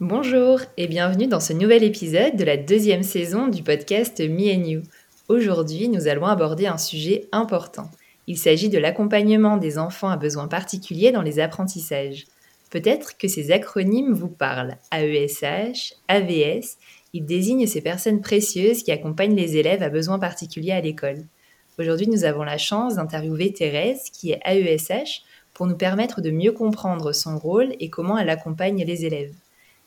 Bonjour et bienvenue dans ce nouvel épisode de la deuxième saison du podcast Me and You. Aujourd'hui, nous allons aborder un sujet important. Il s'agit de l'accompagnement des enfants à besoins particuliers dans les apprentissages. Peut-être que ces acronymes vous parlent. AESH, AVS, ils désignent ces personnes précieuses qui accompagnent les élèves à besoins particuliers à l'école. Aujourd'hui, nous avons la chance d'interviewer Thérèse, qui est AESH, pour nous permettre de mieux comprendre son rôle et comment elle accompagne les élèves.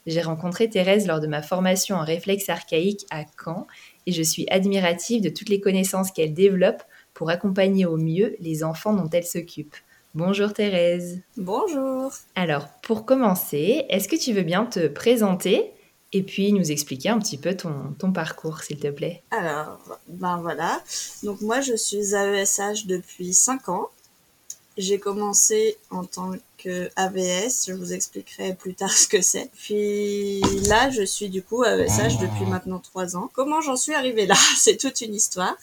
J'ai rencontré Thérèse lors de ma formation en réflexe archaïque à Caen et je suis admirative de toutes les connaissances qu'elle développe pour accompagner au mieux les enfants dont elle s'occupe. Bonjour Thérèse. Bonjour. Alors, pour commencer, est-ce que tu veux bien te présenter et puis nous expliquer un petit peu ton, ton parcours, s'il te plaît? Alors, ben voilà. Donc moi, je suis AESH depuis 5 ans. J'ai commencé en tant que AVS, je vous expliquerai plus tard ce que c'est. Puis là, je suis du coup AESH depuis maintenant trois ans. Comment j'en suis arrivée là? C'est toute une histoire.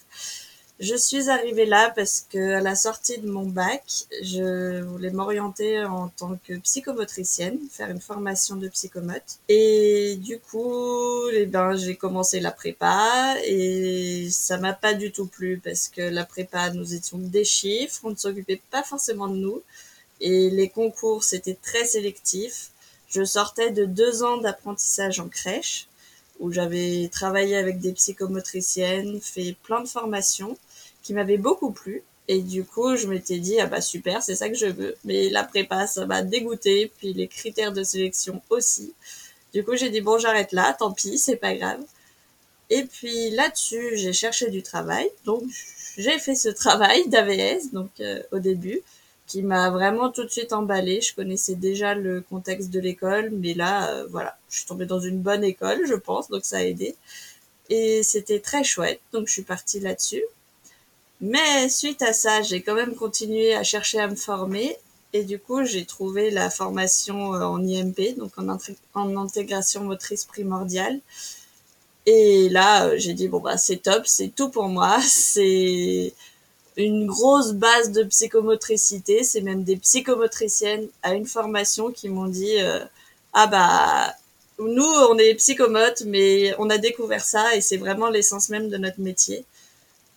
Je suis arrivée là parce que à la sortie de mon bac, je voulais m'orienter en tant que psychomotricienne, faire une formation de psychomote. Et du coup, eh ben, j'ai commencé la prépa et ça m'a pas du tout plu parce que la prépa, nous étions des chiffres, on ne s'occupait pas forcément de nous et les concours, c'était très sélectif. Je sortais de deux ans d'apprentissage en crèche où j'avais travaillé avec des psychomotriciennes, fait plein de formations qui m'avaient beaucoup plu. Et du coup, je m'étais dit, ah bah super, c'est ça que je veux. Mais la prépa, ça m'a dégoûté, puis les critères de sélection aussi. Du coup, j'ai dit, bon, j'arrête là, tant pis, c'est pas grave. Et puis là-dessus, j'ai cherché du travail. Donc, j'ai fait ce travail d'AVS, donc euh, au début, qui m'a vraiment tout de suite emballé. Je connaissais déjà le contexte de l'école, mais là, euh, voilà, je suis tombée dans une bonne école, je pense, donc ça a aidé. Et c'était très chouette, donc je suis partie là-dessus. Mais suite à ça, j'ai quand même continué à chercher à me former et du coup, j'ai trouvé la formation euh, en IMP, donc en, en intégration motrice primordiale. Et là, euh, j'ai dit bon bah c'est top, c'est tout pour moi, c'est une grosse base de psychomotricité, c'est même des psychomotriciennes à une formation qui m'ont dit euh, ah bah nous on est psychomotes mais on a découvert ça et c'est vraiment l'essence même de notre métier.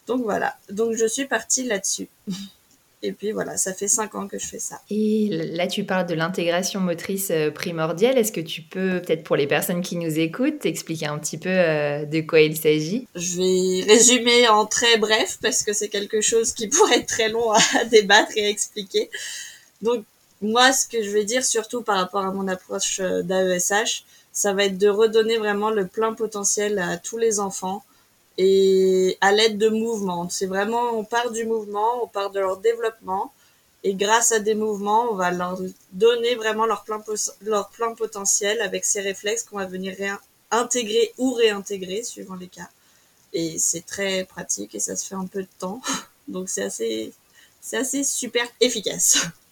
Donc voilà, donc je suis partie là-dessus. Et puis voilà, ça fait cinq ans que je fais ça. Et là, tu parles de l'intégration motrice euh, primordiale. Est-ce que tu peux, peut-être pour les personnes qui nous écoutent, expliquer un petit peu euh, de quoi il s'agit? Je vais résumer en très bref parce que c'est quelque chose qui pourrait être très long à débattre et à expliquer. Donc moi, ce que je vais dire surtout par rapport à mon approche euh, d'AESH, ça va être de redonner vraiment le plein potentiel à tous les enfants et à l'aide de mouvements. C'est vraiment, on part du mouvement, on part de leur développement, et grâce à des mouvements, on va leur donner vraiment leur plein, leur plein potentiel avec ces réflexes qu'on va venir intégrer ou réintégrer suivant les cas. Et c'est très pratique et ça se fait un peu de temps, donc c'est assez, c'est assez super efficace.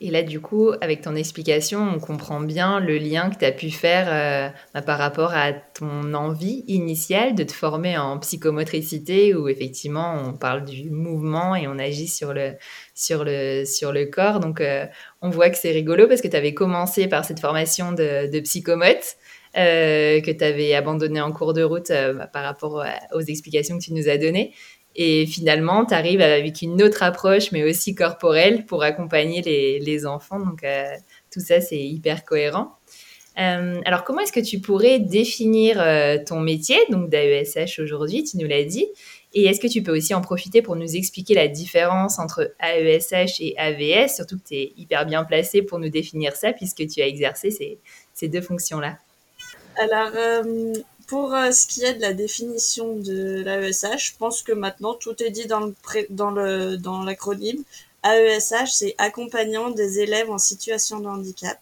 Et là, du coup, avec ton explication, on comprend bien le lien que tu as pu faire euh, bah, par rapport à ton envie initiale de te former en psychomotricité, où effectivement, on parle du mouvement et on agit sur le, sur le, sur le corps. Donc, euh, on voit que c'est rigolo parce que tu avais commencé par cette formation de, psychomote. Euh, que tu avais abandonné en cours de route par rapport aux explications que tu nous as données. Et finalement, tu arrives avec une autre approche, mais aussi corporelle, pour accompagner les, enfants. Donc, euh, tout ça, c'est hyper cohérent. Euh, alors, comment est-ce que tu pourrais définir euh, ton métier, donc d'AESH aujourd'hui, tu nous l'as dit, et est-ce que tu peux aussi en profiter pour nous expliquer la différence entre AESH et AVS, surtout que tu es hyper bien placé pour nous définir ça, puisque tu as exercé ces, ces deux fonctions-là Alors, pour euh, ce qui est de la définition de l'AESH, je pense que maintenant tout est dit dans le dans le dans l'acronyme. AESH, c'est accompagnant des élèves en situation de handicap.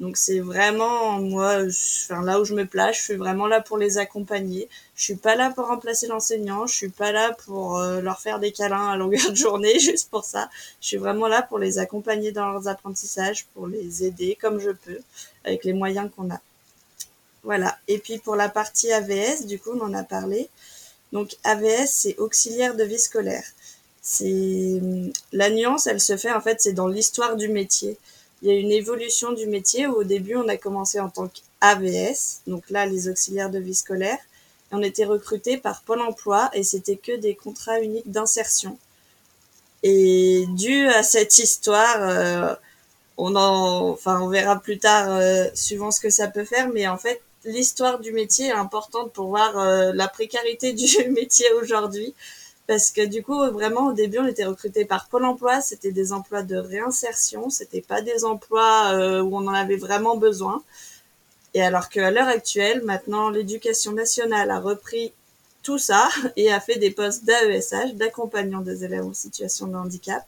Donc c'est vraiment moi, enfin, là où je me place, je suis vraiment là pour les accompagner. Je suis pas là pour remplacer l'enseignant, je suis pas là pour euh, leur faire des câlins à longueur de journée juste pour ça. Je suis vraiment là pour les accompagner dans leurs apprentissages, pour les aider comme je peux avec les moyens qu'on a. Voilà. Et puis pour la partie AVS, du coup, on en a parlé. Donc AVS, c'est auxiliaire de vie scolaire. C'est la nuance, elle se fait en fait, c'est dans l'histoire du métier. Il y a une évolution du métier où au début on a commencé en tant qu'AVS, donc là les auxiliaires de vie scolaire, et on était recruté par Pôle Emploi et c'était que des contrats uniques d'insertion. Et dû à cette histoire, euh, on en, enfin on verra plus tard euh, suivant ce que ça peut faire, mais en fait l'histoire du métier est importante pour voir euh, la précarité du métier aujourd'hui. Parce que du coup, vraiment, au début, on était recruté par Pôle emploi. C'était des emplois de réinsertion. C'était pas des emplois euh, où on en avait vraiment besoin. Et alors qu'à l'heure actuelle, maintenant, l'éducation nationale a repris tout ça et a fait des postes d'AESH, d'accompagnant des élèves en situation de handicap.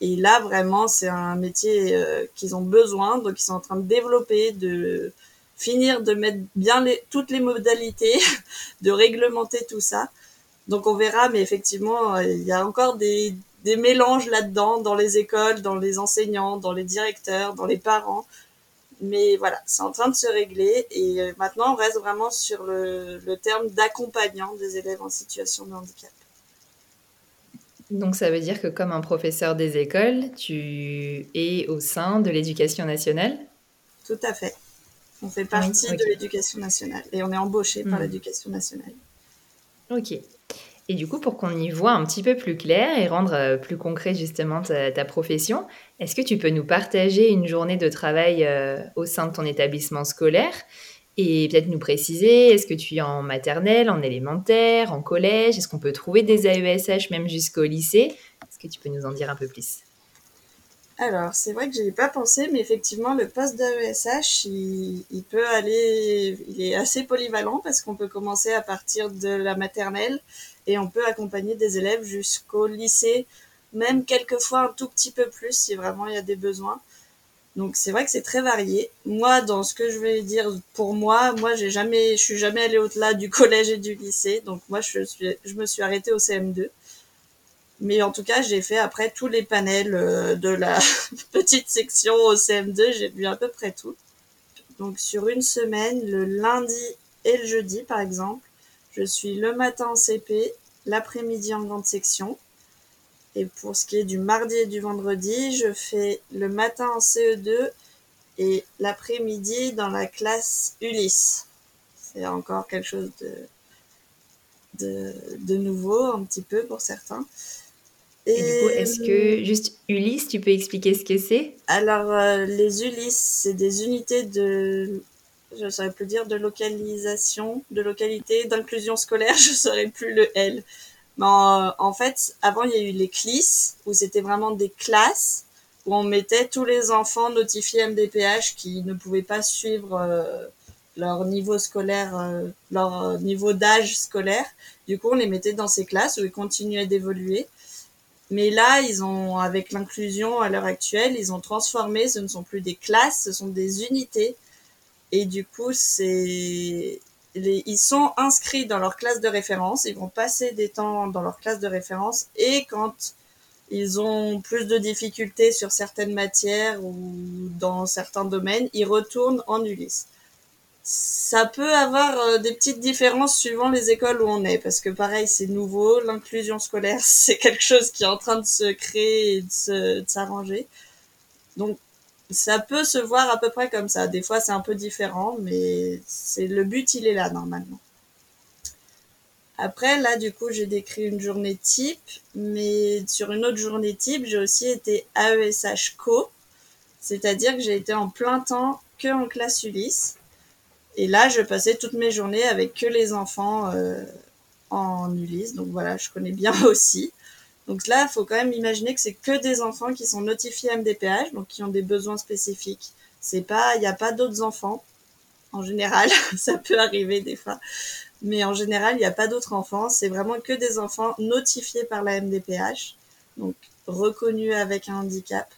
Et là, vraiment, c'est un métier euh, qu'ils ont besoin. Donc, ils sont en train de développer, de, finir de mettre bien les, toutes les modalités, de réglementer tout ça. Donc on verra, mais effectivement, euh, il y a encore des, des mélanges là-dedans, dans les écoles, dans les enseignants, dans les directeurs, dans les parents. Mais voilà, c'est en train de se régler et euh, maintenant on reste vraiment sur le, le terme d'accompagnant des élèves en situation de handicap. Donc ça veut dire que comme un professeur des écoles, tu es au sein de l'éducation nationale? Tout à fait. On fait partie de l'éducation nationale et on est embauché par hmm. l'éducation nationale. Ok. Et du coup, pour qu'on y voit un petit peu plus clair et rendre euh, plus concret justement ta, profession, est-ce que tu peux nous partager une journée de travail euh, au sein de ton établissement scolaire et peut-être nous préciser, est-ce que tu es en maternelle, en élémentaire, en collège? Est-ce qu'on peut trouver des AESH même jusqu'au lycée? Est-ce que tu peux nous en dire un peu plus? Alors, c'est vrai que je ai pas pensé, mais effectivement, le poste d'AESH, il, il, peut aller, il est assez polyvalent parce qu'on peut commencer à partir de la maternelle et on peut accompagner des élèves jusqu'au lycée, même quelquefois un tout petit peu plus si vraiment il y a des besoins. Donc c'est vrai que c'est très varié. Moi, dans ce que je vais dire pour moi, moi j'ai jamais, je suis jamais allée au-delà du collège et du lycée. Donc moi, je suis, je me suis arrêtée au CM2. Mais en tout cas, j'ai fait après tous les panels euh, de la petite section au CM2, j'ai vu à peu près tout. Donc sur une semaine, le lundi et le jeudi par exemple, je suis le matin en CP, l'après-midi en grande section. Et pour ce qui est du mardi et du vendredi, je fais le matin en CE2 et l'après-midi dans la classe Ulysse. C'est encore quelque chose de, de, de nouveau un petit peu pour certains. Et, du coup, est-ce que juste Ulysse, tu peux expliquer ce que c'est? Alors, euh, les Ulysses, c'est des unités de, je ne saurais plus dire, de localisation, de localité, d'inclusion scolaire, je ne saurais plus le L. Mais en, fait, avant, il y a eu les CLIS, où c'était vraiment des classes, où on mettait tous les enfants notifiés MDPH qui ne pouvaient pas suivre euh, leur niveau scolaire, euh, leur niveau d'âge scolaire. Du coup, on les mettait dans ces classes où ils continuaient d'évoluer. Mais là, ils ont, avec l'inclusion à l'heure actuelle, ils ont transformé, ce ne sont plus des classes, ce sont des unités. Et du coup, ils sont inscrits dans leur classe de référence, ils vont passer des temps dans leur classe de référence, et quand ils ont plus de difficultés sur certaines matières ou dans certains domaines, ils retournent en Ulysse. Ça peut avoir euh, des petites différences suivant les écoles où on est, parce que pareil, c'est nouveau, l'inclusion scolaire, c'est quelque chose qui est en train de se créer et de s'arranger. Donc, ça peut se voir à peu près comme ça. Des fois, c'est un peu différent, mais c'est le but, il est là normalement. Après, là, du coup, j'ai décrit une journée type, mais sur une autre journée type, j'ai aussi été AESH Co, c'est-à-dire que j'ai été en plein temps que en classe Ulysse. Et là, je passais toutes mes journées avec que les enfants euh, en Ulysse, donc voilà, je connais bien aussi. Donc là, il faut quand même imaginer que c'est que des enfants qui sont notifiés MDPH, donc qui ont des besoins spécifiques. C'est pas, il n'y a pas d'autres enfants. En général, ça peut arriver des fois. Mais en général, il n'y a pas d'autres enfants. C'est vraiment que des enfants notifiés par la MDPH, donc reconnus avec un handicap,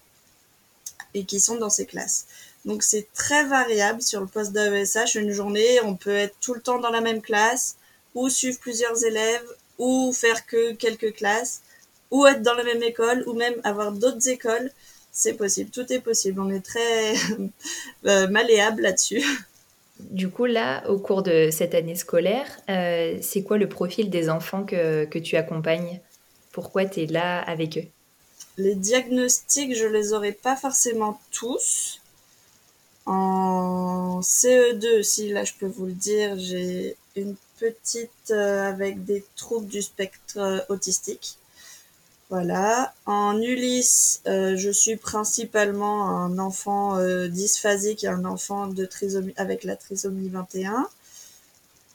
qui sont dans ces classes. Donc c'est très variable sur le poste d'AESH. Une journée, on peut être tout le temps dans la même classe, ou suivre plusieurs élèves, ou faire que quelques classes ou être dans la même école, ou même avoir d'autres écoles. C'est possible, tout est possible. On est très euh, malléable là-dessus. Du coup, là, au cours de cette année scolaire, euh, c'est quoi le profil des enfants que, que tu accompagnes? Pourquoi tu es là avec eux? Les diagnostics, je les aurais pas forcément tous. En CE2 aussi, là, je peux vous le dire, j'ai une petite euh, avec des troubles du spectre autistique. Voilà. En Ulysse, euh, je suis principalement un enfant euh, dysphasique et un enfant de trisomie avec la trisomie 21.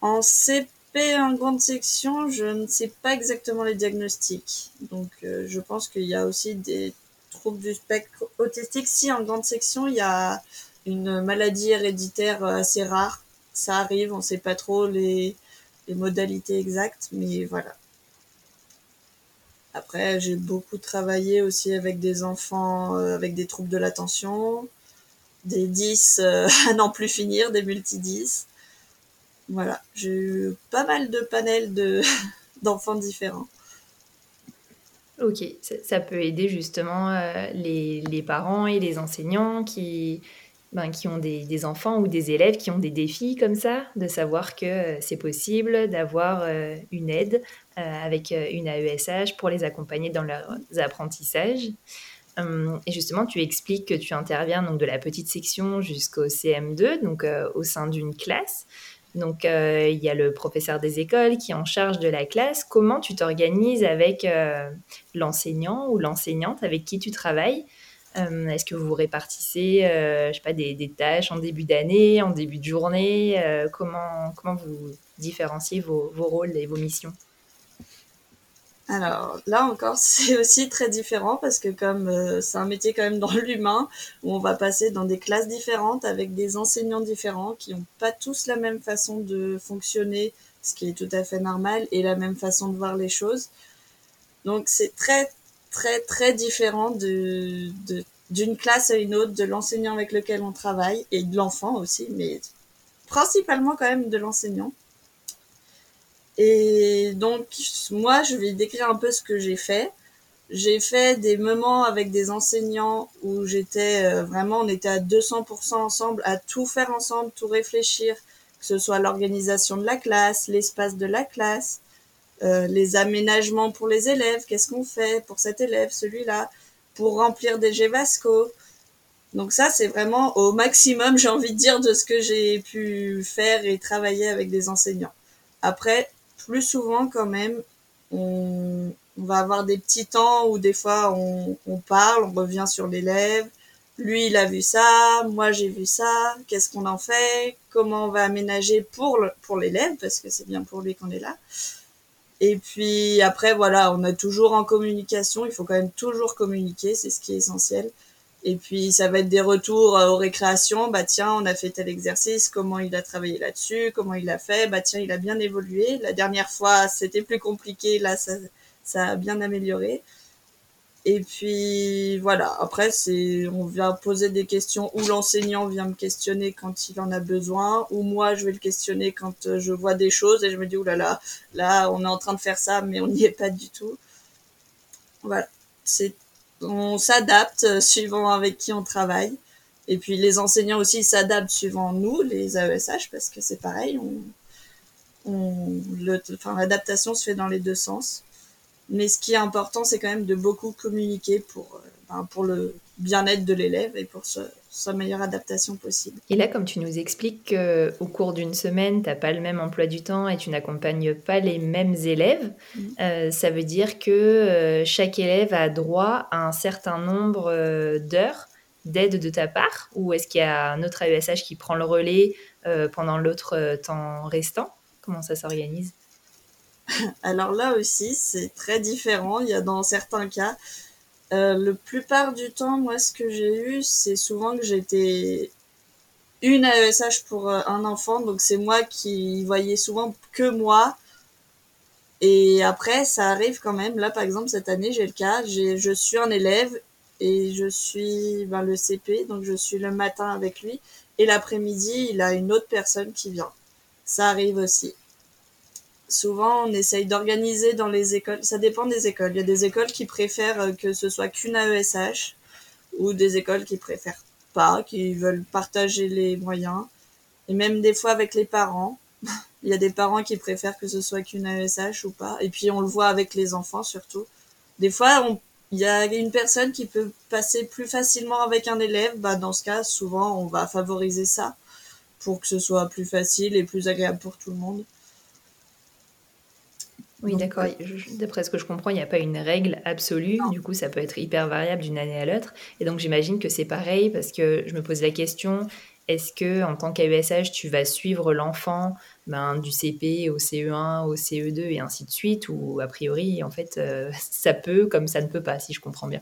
En CP, en grande section, je ne sais pas exactement les diagnostics. Donc, euh, je pense qu'il y a aussi des troubles du spectre autistique. Si en grande section, il y a une maladie héréditaire assez rare, ça arrive. On ne sait pas trop les, modalités exactes, mais voilà. Après, j'ai beaucoup travaillé aussi avec des enfants euh, avec des troubles de l'attention, des 10 euh, à n'en plus finir, des multi-10. Voilà, j'ai eu pas mal de panels de, d'enfants différents. Ok, ça, peut aider justement euh, les, les, parents et les enseignants qui, ben, qui ont des, des, enfants ou des élèves qui ont des défis comme ça, de savoir que c'est possible d'avoir une aide euh, avec euh, une AESH pour les accompagner dans leurs apprentissages. Hum, et justement, tu expliques que tu interviens donc de la petite section jusqu'au CM2, donc euh, au sein d'une classe. Donc, il y a le professeur des écoles qui est en charge de la classe. Comment tu t'organises avec l'enseignant ou l'enseignante avec qui tu travailles? Hum, Est-ce que vous répartissez, pas, des, des, tâches en début d'année, en début de journée? Comment, comment vous différenciez vos, vos rôles et vos missions? Alors là encore, c'est aussi très différent parce que comme euh, c'est un métier quand même dans l'humain, où on va passer dans des classes différentes avec des enseignants différents qui n'ont pas tous la même façon de fonctionner, ce qui est tout à fait normal, et la même façon de voir les choses. Donc c'est très très très différent de, d'une classe à une autre, de l'enseignant avec lequel on travaille et de l'enfant aussi, mais principalement quand même de l'enseignant. Et donc, moi, je vais décrire un peu ce que j'ai fait. J'ai fait des moments avec des enseignants où j'étais euh, vraiment, on était à 200% ensemble, à tout faire ensemble, tout réfléchir, que ce soit l'organisation de la classe, l'espace de la classe, euh, les aménagements pour les élèves, qu'est-ce qu'on fait pour cet élève, celui-là, pour remplir des GEVASCO. Donc ça, c'est vraiment au maximum, j'ai envie de dire, de ce que j'ai pu faire et travailler avec des enseignants. Après, plus souvent quand même, on, va avoir des petits temps où des fois on, parle, on revient sur l'élève. Lui, il a vu ça, moi j'ai vu ça, qu'est-ce qu'on en fait, comment on va aménager pour pour l'élève, parce que c'est bien pour lui qu'on est là. Et puis après, voilà, on est toujours en communication, il faut quand même toujours communiquer, c'est ce qui est essentiel. Et puis ça va être des retours euh, aux récréations. Bah tiens, on a fait tel exercice, comment il a travaillé là-dessus, comment il a fait? Bah tiens, il a bien évolué. La dernière fois, c'était plus compliqué. Là, ça, ça a bien amélioré. Et puis voilà. Après, c'est on vient poser des questions ou l'enseignant vient me questionner quand il en a besoin, ou moi je vais le questionner quand euh, je vois des choses et je me dis oulala, là, là on est en train de faire ça, mais on n'y est pas du tout. Voilà. c'est on s'adapte suivant avec qui on travaille. Et puis les enseignants aussi s'adaptent suivant nous, les AESH, parce que c'est pareil, on, on, l'adaptation se fait dans les deux sens. Mais ce qui est important, c'est quand même de beaucoup communiquer pour, euh, ben, pour le bien-être de l'élève et pour sa meilleure adaptation possible. Et là, comme tu nous expliques qu'au cours d'une semaine, tu n'as pas le même emploi du temps et tu n'accompagnes pas les mêmes élèves, mmh. euh, ça veut dire que euh, chaque élève a droit à un certain nombre d'heures d'aide de ta part Ou est-ce qu'il y a un autre AESH qui prend le relais pendant l'autre temps restant? Comment ça s'organise? Alors là aussi, c'est très différent. Il y a dans certains cas, euh, le plupart du temps, moi, ce que j'ai eu, c'est souvent que j'étais une AESH pour euh, un enfant, donc c'est moi qui voyais souvent que moi. Et après, ça arrive quand même. Là, par exemple, cette année, j'ai le cas. je suis un élève et je suis ben, le CP, donc je suis le matin avec lui. Et l'après-midi, il a une autre personne qui vient. Ça arrive aussi souvent on essaye d'organiser dans les écoles, ça dépend des écoles. Il y a des écoles qui préfèrent euh, que ce soit qu'une AESH ou des écoles qui préfèrent pas, qui veulent partager les moyens. Et même des fois avec les parents, il y a des parents qui préfèrent que ce soit qu'une AESH ou pas. Et puis on le voit avec les enfants surtout. Des fois, il y a une personne qui peut passer plus facilement avec un élève. Bah, dans ce cas, souvent, on va favoriser ça pour que ce soit plus facile et plus agréable pour tout le monde. Oui, d'accord. D'après ce que je comprends, il n'y a pas une règle absolue. Du coup, ça peut être hyper variable d'une année à l'autre. Et donc, j'imagine que c'est pareil parce que je me pose la question est-ce que en tant qu'AESH, tu vas suivre l'enfant ben, du CP au CE1, au CE2 et ainsi de suite? Ou a priori, en fait, euh, ça peut comme ça ne peut pas, si je comprends bien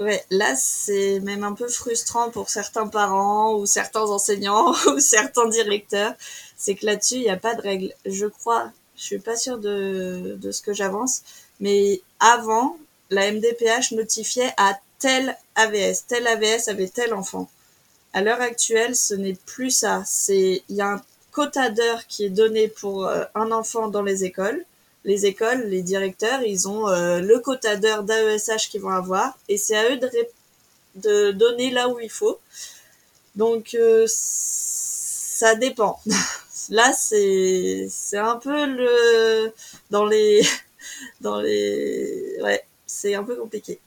Ouais, là, c'est même un peu frustrant pour certains parents ou certains enseignants ou certains directeurs. C'est que là-dessus, il n'y a pas de règle. Je crois je suis pas sûre de, ce que j'avance, mais avant, la MDPH notifiait à tel AVS, tel AVS avait tel enfant. À l'heure actuelle, ce n'est plus ça. Il y a un quota d'heures qui est donné pour euh, un enfant dans les écoles. Les écoles, les directeurs, ils ont euh, le quota d'heures d'AESH qu'ils vont avoir et c'est à eux de, de donner là où il faut. Donc euh, ça dépend. Là, c'est c'est un peu le dans les dans les ouais, c'est un peu compliqué.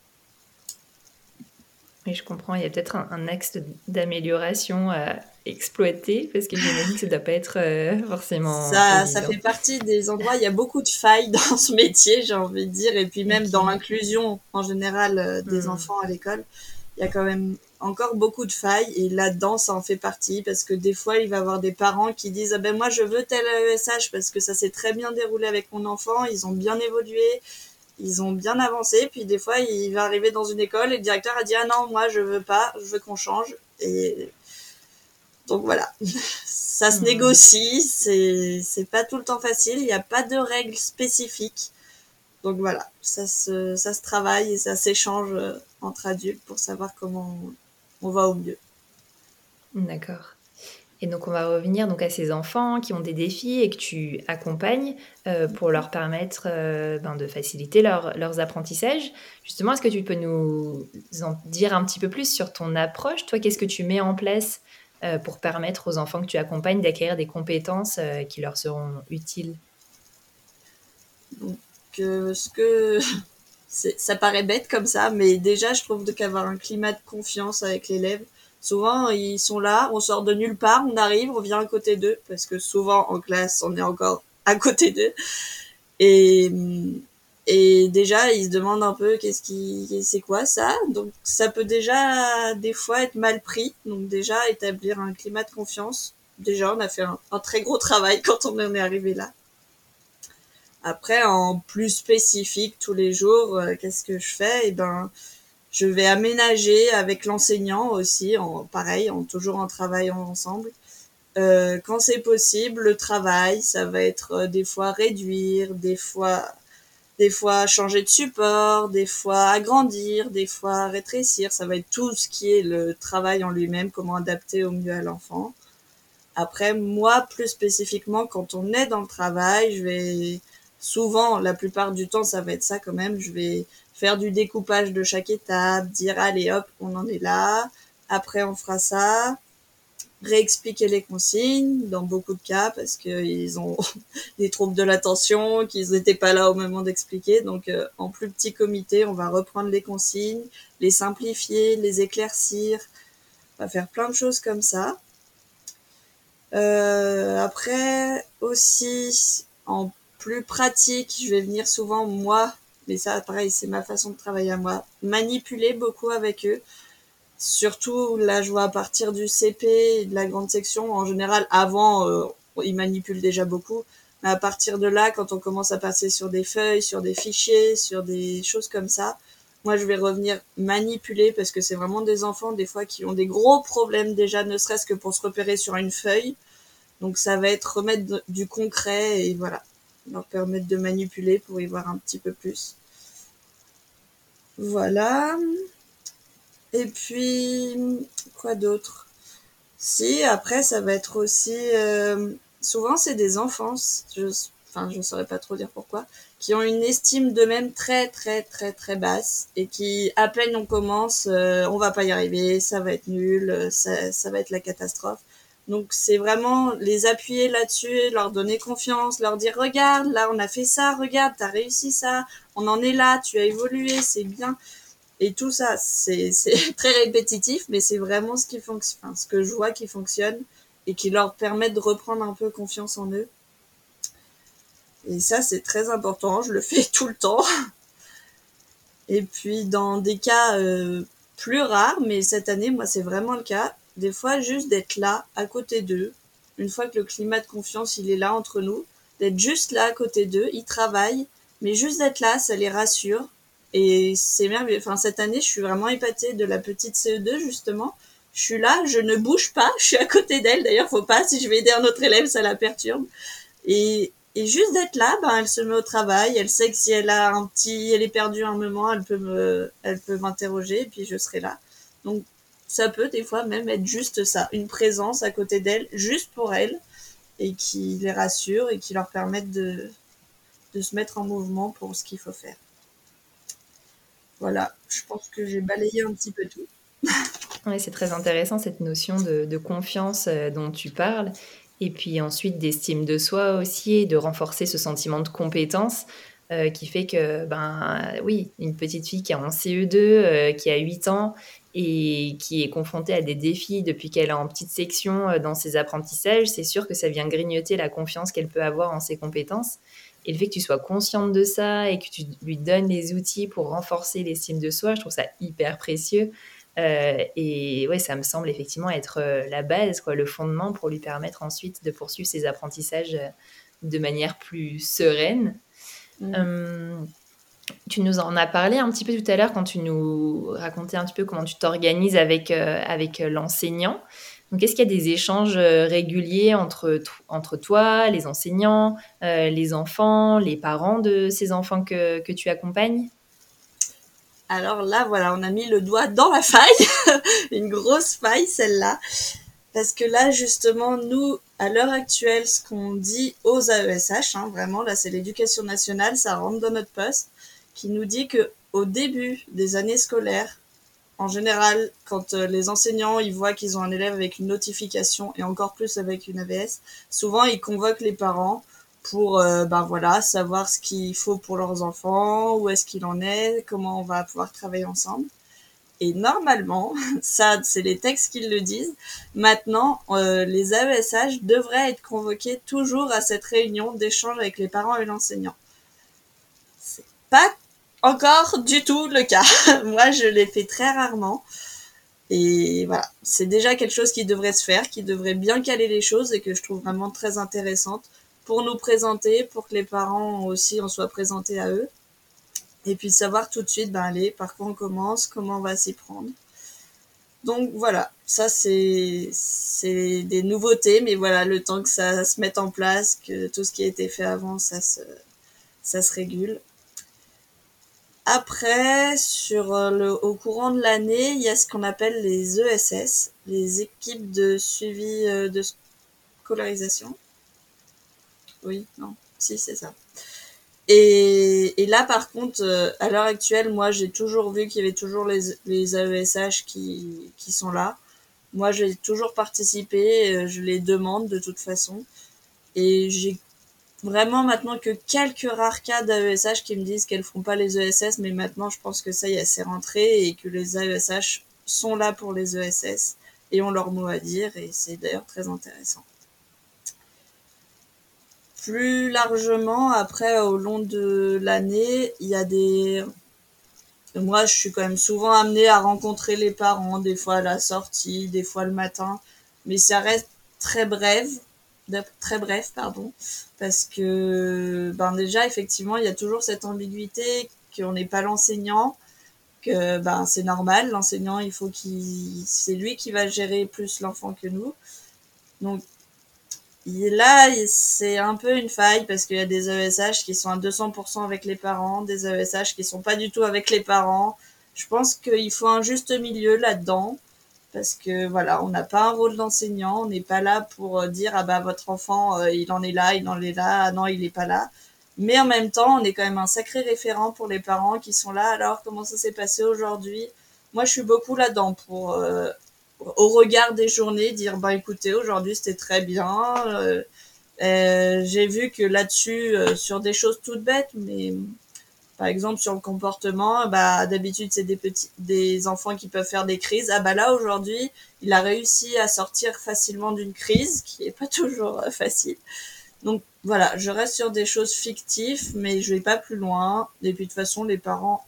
Oui, je comprends. Il y a peut-être un, axe d'amélioration à exploiter parce que j'imagine que ça ne doit pas être euh, forcément. Ça, ça fait partie des endroits. Il y a beaucoup de failles dans ce métier, j'ai envie de dire, et puis même dans l'inclusion en général euh, des hmm. enfants à l'école, il y a quand même encore beaucoup de failles et là-dedans ça en fait partie parce que des fois il va y avoir des parents qui disent ah ben moi je veux tel ESH parce que ça s'est très bien déroulé avec mon enfant, ils ont bien évolué, ils ont bien avancé puis des fois il va arriver dans une école et le directeur a dit ah non moi je veux pas, je veux qu'on change et donc voilà, ça se mmh. négocie, c'est c'est pas tout le temps facile, il n'y a pas de règles spécifiques. Donc voilà, ça se, ça se travaille et ça s'échange euh, entre adultes pour savoir comment on va au mieux. D'accord. Et donc on va revenir donc à ces enfants qui ont des défis et que tu accompagnes euh, pour leur permettre euh, ben, de faciliter leurs apprentissages. Justement, est-ce que tu peux nous en dire un petit peu plus sur ton approche? Toi, qu'est-ce que tu mets en place euh, pour permettre aux enfants que tu accompagnes d'acquérir des compétences qui leur seront utiles? Donc, ce que ça paraît bête comme ça, mais déjà, je trouve qu'avoir un climat de confiance avec l'élève, souvent, ils sont là, on sort de nulle part, on arrive, on vient à côté d'eux, parce que souvent, en classe, on est encore à côté d'eux. Et, et déjà, ils se demandent un peu qu'est-ce qui, c'est quoi ça? Donc, ça peut déjà, des fois, être mal pris. Donc, déjà, établir un climat de confiance. Déjà, on a fait un, un très gros travail quand on en est arrivé là. Après, en plus spécifique, tous les jours, euh, qu'est-ce que je fais? Eh ben, je vais aménager avec l'enseignant aussi, en pareil, en toujours en travaillant ensemble. Euh, quand c'est possible, le travail, ça va être euh, des fois réduire, des fois, des fois changer de support, des fois agrandir, des fois rétrécir. Ça va être tout ce qui est le travail en lui-même, comment adapter au mieux à l'enfant. Après, moi, plus spécifiquement, quand on est dans le travail, je vais souvent, la plupart du temps, ça va être ça quand même. Je vais faire du découpage de chaque étape, dire allez hop, on en est là, après on fera ça, réexpliquer les consignes dans beaucoup de cas parce qu'ils ont des troubles de l'attention, qu'ils n'étaient pas là au moment d'expliquer. Donc euh, en plus petit comité, on va reprendre les consignes, les simplifier, les éclaircir, on va faire plein de choses comme ça. Euh, après aussi en plus pratique, je vais venir souvent moi, mais ça pareil c'est ma façon de travailler à moi, manipuler beaucoup avec eux. Surtout, là, je vois à partir du CP de la grande section, en général, avant, euh, ils manipulent déjà beaucoup. Mais à partir de là, quand on commence à passer sur des feuilles, sur des fichiers, sur des choses comme ça, moi, je vais revenir manipuler parce que c'est vraiment des enfants, des fois, qui ont des gros problèmes déjà, ne serait-ce que pour se repérer sur une feuille. Donc, ça va être remettre du concret et voilà, leur permettre de manipuler pour y voir un petit peu plus. Voilà. Et puis, quoi d'autre? Si, après, ça va être aussi... Euh, souvent, c'est des enfants, je, enfin, je ne saurais pas trop dire pourquoi, qui ont une estime d'eux-mêmes très, très, très, très basse et qui, à peine on commence, euh, on va pas y arriver, ça va être nul, ça, ça va être la catastrophe. Donc c'est vraiment les appuyer là-dessus, leur donner confiance, leur dire regarde, là on a fait ça, regarde, t'as réussi ça, on en est là, tu as évolué, c'est bien. Et tout ça, c'est très répétitif, mais c'est vraiment ce qui fonctionne, enfin, ce que je vois qui fonctionne et qui leur permet de reprendre un peu confiance en eux. Et ça, c'est très important. Je le fais tout le temps. Et puis, dans des cas euh, plus rares, mais cette année, moi, c'est vraiment le cas. Des fois, juste d'être là, à côté d'eux, une fois que le climat de confiance, il est là entre nous, d'être juste là à côté d'eux, ils travaillent, mais juste d'être là, ça les rassure et c'est merveilleux. Enfin, cette année, je suis vraiment épatée de la petite CE2, justement. Je suis là, je ne bouge pas, je suis à côté d'elle. D'ailleurs, faut pas, si je vais aider un autre élève, ça la perturbe. Et, et juste d'être là, ben, elle se met au travail. Elle sait que si elle a un petit, elle est perdue un moment, elle peut me, elle peut m'interroger, et puis je serai là. Donc, ça peut des fois même être juste ça, une présence à côté d'elle, juste pour elle, et qui les rassure et qui leur permette de, de se mettre en mouvement pour ce qu'il faut faire. Voilà, je pense que j'ai balayé un petit peu tout. oui, c'est très intéressant cette notion de, confiance euh, dont tu parles. Et puis ensuite d'estime de soi aussi et de renforcer ce sentiment de compétence euh, qui fait que, ben oui, une petite fille qui est en CE2, euh, qui a 8 ans et qui est confrontée à des défis depuis qu'elle est en petite section dans ses apprentissages, c'est sûr que ça vient grignoter la confiance qu'elle peut avoir en ses compétences. Et le fait que tu sois consciente de ça et que tu lui donnes les outils pour renforcer l'estime de soi, je trouve ça hyper précieux. Euh, et ouais, ça me semble effectivement être euh, la base, quoi, le fondement pour lui permettre ensuite de poursuivre ses apprentissages euh, de manière plus sereine. Mmh. Tu nous en as parlé un petit peu tout à l'heure quand tu nous racontais un petit peu comment tu t'organises avec, avec l'enseignant. Donc, est-ce qu'il y a des échanges euh, réguliers entre, entre toi, les enseignants, euh, les enfants, les parents de ces enfants que, que tu accompagnes? Alors là, voilà, on a mis le doigt dans la faille, une grosse faille celle-là. Parce que là, justement, nous, à l'heure actuelle, ce qu'on dit aux AESH, hein, vraiment, là, c'est l'éducation nationale, ça rentre dans notre poste, qui nous dit que au début des années scolaires, en général, quand euh, les enseignants ils voient qu'ils ont un élève avec une notification et encore plus avec une AVS, souvent ils convoquent les parents pour euh, ben voilà savoir ce qu'il faut pour leurs enfants, où est-ce qu'il en est, comment on va pouvoir travailler ensemble. Et normalement, ça c'est les textes qui le disent. Maintenant, euh, les AESH devraient être convoqués toujours à cette réunion d'échange avec les parents et l'enseignant. C'est pas encore du tout le cas. Moi, je l'ai fait très rarement. Et voilà, c'est déjà quelque chose qui devrait se faire, qui devrait bien caler les choses et que je trouve vraiment très intéressante pour nous présenter, pour que les parents aussi en soient présentés à eux. Et puis savoir tout de suite, ben allez, par quoi on commence, comment on va s'y prendre. Donc voilà, ça c'est des nouveautés, mais voilà, le temps que ça se mette en place, que tout ce qui a été fait avant, ça se régule. Après, sur euh, le, au courant de l'année, il y a ce qu'on appelle les ESS, les équipes de suivi euh, de scolarisation. Oui, non, si, c'est ça. Et, et là, par contre, euh, à l'heure actuelle, moi, j'ai toujours vu qu'il y avait toujours les, les AESH qui, qui sont là. Moi, j'ai toujours participé, je les demande de toute façon. Et j'ai vraiment maintenant que quelques rares cas d'AESH qui me disent qu'elles font pas les ESS, mais maintenant, je pense que ça y est, c'est rentré et que les AESH sont là pour les ESS et ont leur mot à dire et c'est d'ailleurs très intéressant. Plus largement, après, au long de l'année, il y a des... Moi, je suis quand même souvent amenée à rencontrer les parents, des fois à la sortie, des fois le matin, mais ça reste très bref, très bref, pardon, parce que, ben déjà, effectivement, il y a toujours cette ambiguïté qu'on n'est pas l'enseignant, que ben c'est normal, l'enseignant, il faut qu'il, c'est lui qui va gérer plus l'enfant que nous. Donc là, c'est un peu une faille parce qu'il y a des ESH qui sont à 200% avec les parents, des ESH qui sont pas du tout avec les parents. Je pense qu'il faut un juste milieu là-dedans parce que voilà, on n'a pas un rôle d'enseignant, on n'est pas là pour euh, dire ah bah votre enfant euh, il en est là, il en est là, ah non il est pas là. Mais en même temps, on est quand même un sacré référent pour les parents qui sont là. Alors comment ça s'est passé aujourd'hui? Moi, je suis beaucoup là-dedans pour euh, au regard des journées, dire bah écoutez, aujourd'hui c'était très bien. J'ai vu que là-dessus, sur des choses toutes bêtes, mais par exemple sur le comportement, bah d'habitude c'est des petits, des enfants qui peuvent faire des crises. Ah bah là aujourd'hui, il a réussi à sortir facilement d'une crise, qui est pas toujours facile. Donc voilà, je reste sur des choses fictives, mais je vais pas plus loin. Et puis de toute façon, les parents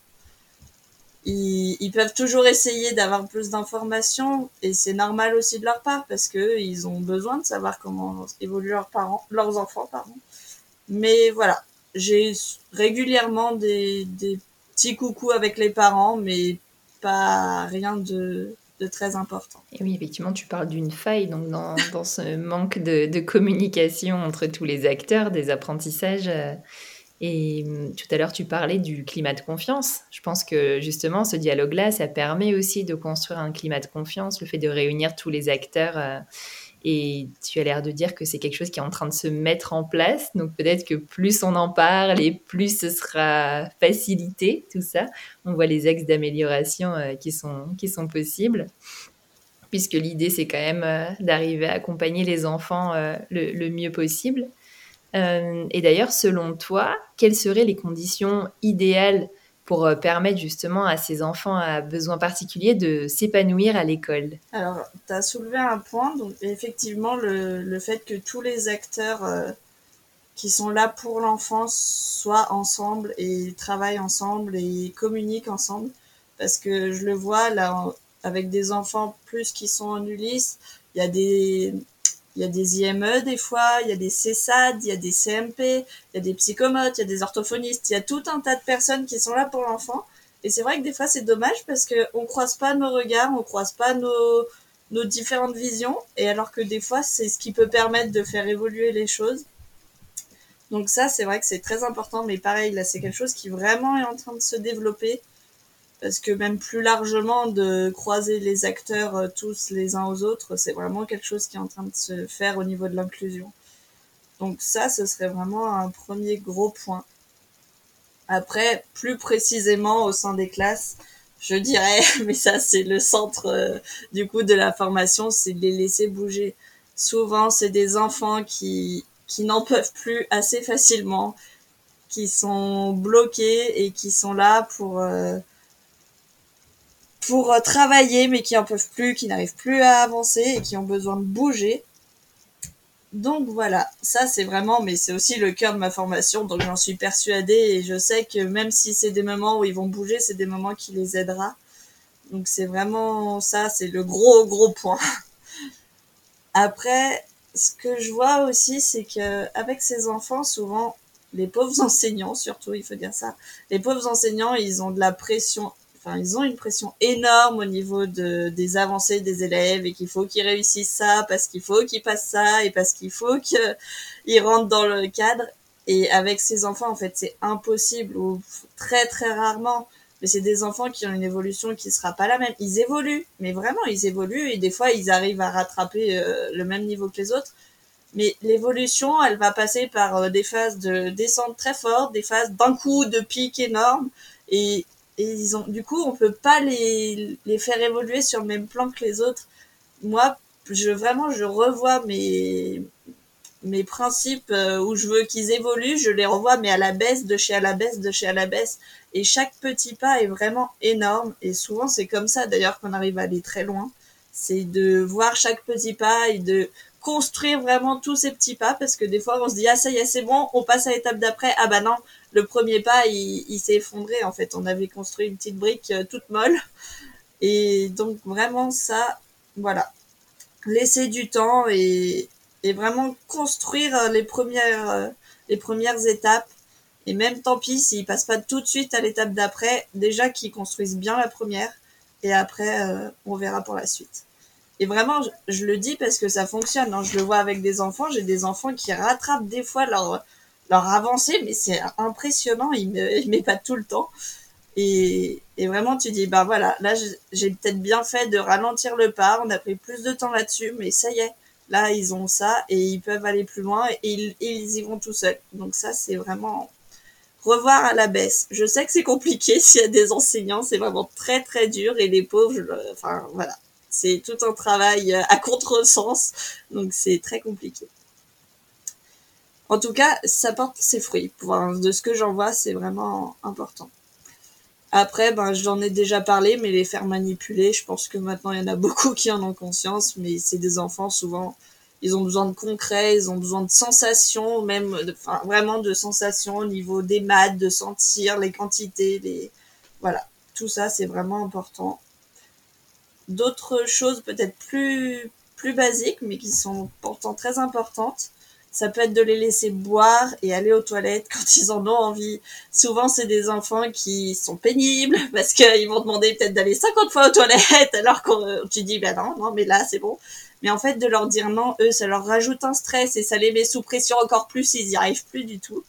ils, peuvent toujours essayer d'avoir plus d'informations et c'est normal aussi de leur part parce que ils ont besoin de savoir comment évoluent leurs parents, leurs enfants, pardon. Mais voilà, j'ai régulièrement des, des petits coucous avec les parents, mais pas rien de, de très important. Oui, effectivement, tu parles d'une faille donc dans, dans ce manque de, de, communication entre tous les acteurs des apprentissages. Euh, et hum, tout à l'heure, tu parlais du climat de confiance. Je pense que justement, ce dialogue-là, ça permet aussi de construire un climat de confiance, le fait de réunir tous les acteurs. Euh, et tu as l'air de dire que c'est quelque chose qui est en train de se mettre en place. Donc peut-être que plus on en parle et plus ce sera facilité, tout ça. On voit les axes d'amélioration euh, qui, sont, qui sont possibles. Puisque l'idée, c'est quand même euh, d'arriver à accompagner les enfants le, le mieux possible. Euh, et d'ailleurs, selon toi, quelles seraient les conditions idéales pour euh, permettre justement à ces enfants à besoins particuliers de s'épanouir à l'école. Alors, tu as soulevé un point, donc effectivement, le, le fait que tous les acteurs euh, qui sont là pour l'enfance soient ensemble et travaillent ensemble et communiquent ensemble, parce que je le vois là, avec des enfants plus qui sont en Ulysse, il y a des, il y a des IME des fois, il y a des CESAD, il y a des CMP, il y a des psychomotes, il y a des orthophonistes, il y a tout un tas de personnes qui sont là pour l'enfant. Et c'est vrai que des fois c'est dommage parce que on croise pas nos regards, on croise pas nos, nos différentes visions, et alors que des fois c'est ce qui peut permettre de faire évoluer les choses. Donc ça c'est vrai que c'est très important, mais pareil là c'est quelque chose qui vraiment est en train de se développer parce que même plus largement de croiser les acteurs euh, tous les uns aux autres, c'est vraiment quelque chose qui est en train de se faire au niveau de l'inclusion. Donc ça, ce serait vraiment un premier gros point. Après, plus précisément au sein des classes, je dirais, mais ça c'est le centre euh, du coup de la formation, c'est de les laisser bouger. Souvent, c'est des enfants qui qui n'en peuvent plus assez facilement, qui sont bloqués et qui sont là pour euh, pour euh, travailler mais qui en peuvent plus, qui n'arrivent plus à avancer et qui ont besoin de bouger. Donc voilà, ça c'est vraiment, mais c'est aussi le cœur de ma formation, donc j'en suis persuadée et je sais que même si c'est des moments où ils vont bouger, c'est des moments qui les aidera. Donc c'est vraiment ça, c'est le gros gros point. Après, ce que je vois aussi, c'est que avec ces enfants, souvent les pauvres enseignants, surtout, il faut dire ça, les pauvres enseignants, ils ont de la pression ils ont une pression énorme au niveau de, des avancées des élèves et qu'il faut qu'ils réussissent ça parce qu'il faut qu'ils passent ça et parce qu'il faut qu'ils rentrent dans le cadre. Et avec ces enfants, en fait, c'est impossible ou très très rarement. Mais c'est des enfants qui ont une évolution qui sera pas la même. Ils évoluent, mais vraiment, ils évoluent et des fois, ils arrivent à rattraper euh, le même niveau que les autres. Mais l'évolution, elle va passer par euh, des phases de descente très fortes, des phases d'un coup de pic énorme. Et, et ils ont, du coup, on peut pas les, les faire évoluer sur le même plan que les autres. Moi, je vraiment, je revois mes, mes principes euh, où je veux qu'ils évoluent, je les revois, mais à la baisse, de chez à la baisse, de chez à la baisse. Et chaque petit pas est vraiment énorme. Et souvent, c'est comme ça, d'ailleurs, qu'on arrive à aller très loin. C'est de voir chaque petit pas et de construire vraiment tous ces petits pas parce que des fois on se dit ah ça y est c'est bon on passe à l'étape d'après ah bah non le premier pas il, s'est effondré en fait on avait construit une petite brique euh, toute molle et donc vraiment ça voilà laisser du temps et, et vraiment construire euh, les premières euh, les premières étapes et même tant pis s'ils passent pas tout de suite à l'étape d'après déjà qu'ils construisent bien la première et après on verra pour la suite et vraiment, je, le dis parce que ça fonctionne. Hein. Je le vois avec des enfants. J'ai des enfants qui rattrapent des fois leur, leur avancée, mais c'est impressionnant. Ils pas tout le temps. Et, et vraiment, tu dis, bah voilà, là, j'ai peut-être bien fait de ralentir le pas. On a pris plus de temps là-dessus, mais ça y est. Là, ils ont ça et ils peuvent aller plus loin et ils, ils y vont tout seuls. Donc ça, c'est vraiment revoir à la baisse. Je sais que c'est compliqué s'il y a des enseignants, c'est vraiment très très dur et les pauvres, enfin voilà, c'est tout un travail euh, à contresens, donc c'est très compliqué. En tout cas, ça porte ses fruits. De ce que j'en vois, c'est vraiment important. Après, ben, j'en ai déjà parlé, mais les faire manipuler, je pense que maintenant il y en a beaucoup qui en ont conscience, mais c'est des enfants, souvent, ils ont besoin de concret, ils ont besoin de sensations, même, enfin, vraiment de sensations au niveau des maths, de sentir les quantités, les, voilà. Tout ça, c'est vraiment important d'autres choses peut-être plus plus basiques mais qui sont pourtant très importantes. Ça peut être de les laisser boire et aller aux toilettes quand ils en ont envie. Souvent, c'est des enfants qui sont pénibles parce qu'ils vont demander peut-être d'aller 50 fois aux toilettes alors que tu dis, ben non, non, mais là, c'est bon. Mais en fait, de leur dire non, eux, ça leur rajoute un stress et ça les met sous pression encore plus, ils y arrivent plus du tout.